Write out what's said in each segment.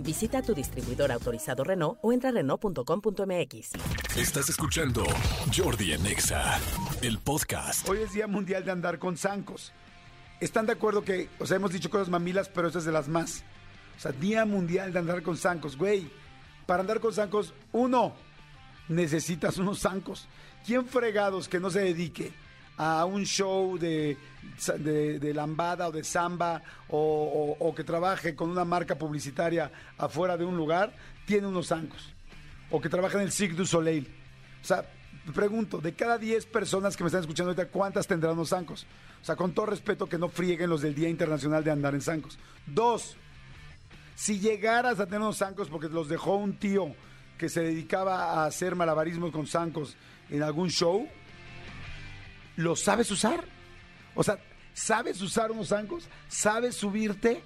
Visita tu distribuidor autorizado Renault o entra a Renault.com.mx. Estás escuchando Jordi en Exa, el podcast. Hoy es Día Mundial de Andar con Zancos. ¿Están de acuerdo que, o sea, hemos dicho cosas mamilas, pero esta es de las más? O sea, Día Mundial de Andar con Zancos, güey. Para andar con zancos, uno, necesitas unos zancos. ¿Quién fregados que no se dedique a un show de, de, lambada o de samba o, que trabaje con una marca publicitaria afuera de un lugar, tiene unos zancos? O que trabaje en el Cirque du Soleil. O sea, pregunto, de cada 10 personas que me están escuchando ahorita, ¿cuántas tendrán unos zancos? O sea, con todo respeto, que no frieguen los del Día Internacional de Andar en Zancos. Dos, si llegaras a tener unos zancos porque los dejó un tío que se dedicaba a hacer malabarismos con zancos en algún show, ¿los sabes usar? O sea, ¿sabes usar unos zancos? ¿Sabes subirte?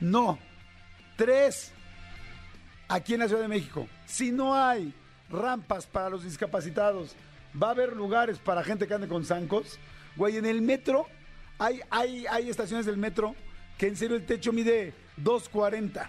No. Tres, aquí en la Ciudad de México, si no hay rampas para los discapacitados, va a haber lugares para gente que ande con zancos. Güey, en el metro hay, hay, hay estaciones del metro que en serio el techo mide 2.40.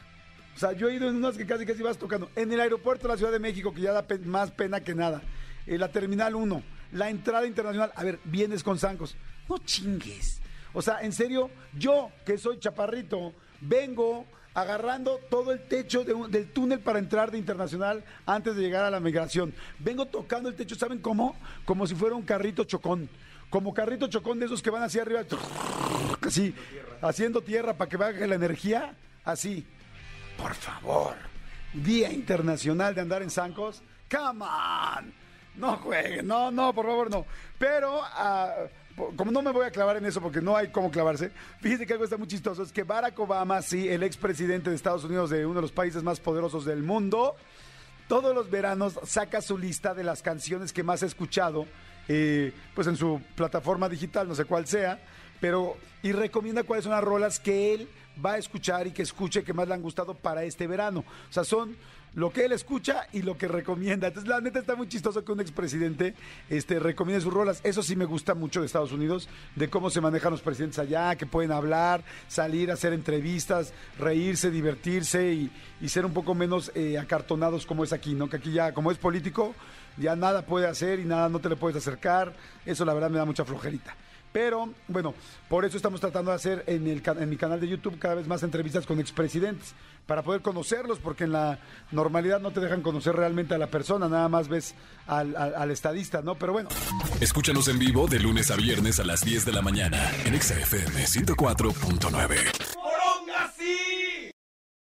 O sea, yo he ido en unas que casi casi vas tocando. En el aeropuerto de la Ciudad de México, que ya da más pena que nada. En la Terminal 1, la entrada internacional. A ver, vienes con zancos. No chingues. O sea, en serio, yo que soy chaparrito, vengo agarrando todo el techo de del túnel para entrar de internacional antes de llegar a la migración. Vengo tocando el techo, ¿saben cómo? Como si fuera un carrito chocón. Como carrito chocón de esos que van hacia arriba, así, haciendo tierra para que baje la energía, así. Por favor, Día Internacional de Andar en Zancos. Come on. No jueguen, no, no, por favor, no. Pero, ah, como no me voy a clavar en eso porque no hay cómo clavarse, fíjense que algo está muy chistoso, es que Barack Obama, sí, el expresidente de Estados Unidos, de uno de los países más poderosos del mundo, todos los veranos saca su lista de las canciones que más ha escuchado, eh, pues en su plataforma digital, no sé cuál sea, pero y recomienda cuáles son las rolas que él va a escuchar y que escuche que más le han gustado para este verano. O sea, son lo que él escucha y lo que recomienda. Entonces, la neta está muy chistoso que un expresidente este, recomiende sus rolas. Eso sí me gusta mucho de Estados Unidos, de cómo se manejan los presidentes allá, que pueden hablar, salir hacer entrevistas, reírse, divertirse y, y ser un poco menos eh, acartonados como es aquí, ¿no? Que aquí ya, como es político, ya nada puede hacer y nada no te le puedes acercar. Eso la verdad me da mucha flojerita. Pero bueno, por eso estamos tratando de hacer en, el, en mi canal de YouTube cada vez más entrevistas con expresidentes, para poder conocerlos, porque en la normalidad no te dejan conocer realmente a la persona, nada más ves al, al- estadista, ¿no? Pero bueno, Escúchanos en vivo de lunes a viernes a las 10 de la mañana en Exa FM 104.9.